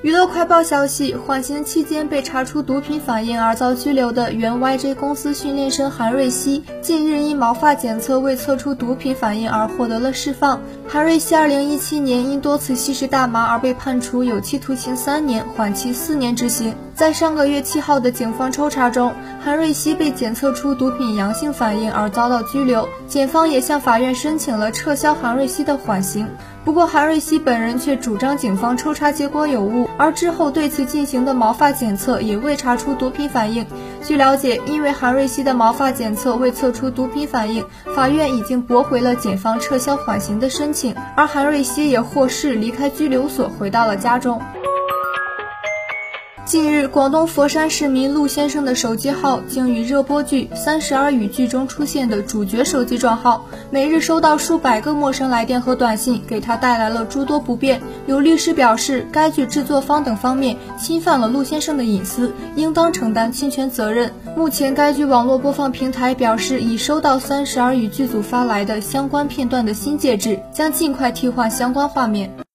娱乐快报消息：缓刑期间被查出毒品反应而遭拘留的原 YJ 公司训练生韩瑞希，近日因毛发检测未测出毒品反应而获得了释放。韩瑞希2017年因多次吸食大麻而被判处有期徒刑三年，缓期四年执行。在上个月七号的警方抽查中，韩瑞希被检测出毒品阳性反应而遭到拘留，检方也向法院申请了撤销韩瑞希的缓刑。不过，韩瑞希本人却主张警方抽查结果有误，而之后对其进行的毛发检测也未查出毒品反应。据了解，因为韩瑞熙的毛发检测未测出毒品反应，法院已经驳回了检方撤销缓刑的申请，而韩瑞熙也获释离开拘留所，回到了家中。近日，广东佛山市民陆先生的手机号竟与热播剧《三十而已》剧中出现的主角手机撞号，每日收到数百个陌生来电和短信，给他带来了诸多不便。有律师表示，该剧制作方等方面侵犯了陆先生的隐私，应当承担侵权责任。目前，该剧网络播放平台表示已收到《三十而已》剧组发来的相关片段的新介质，将尽快替换相关画面。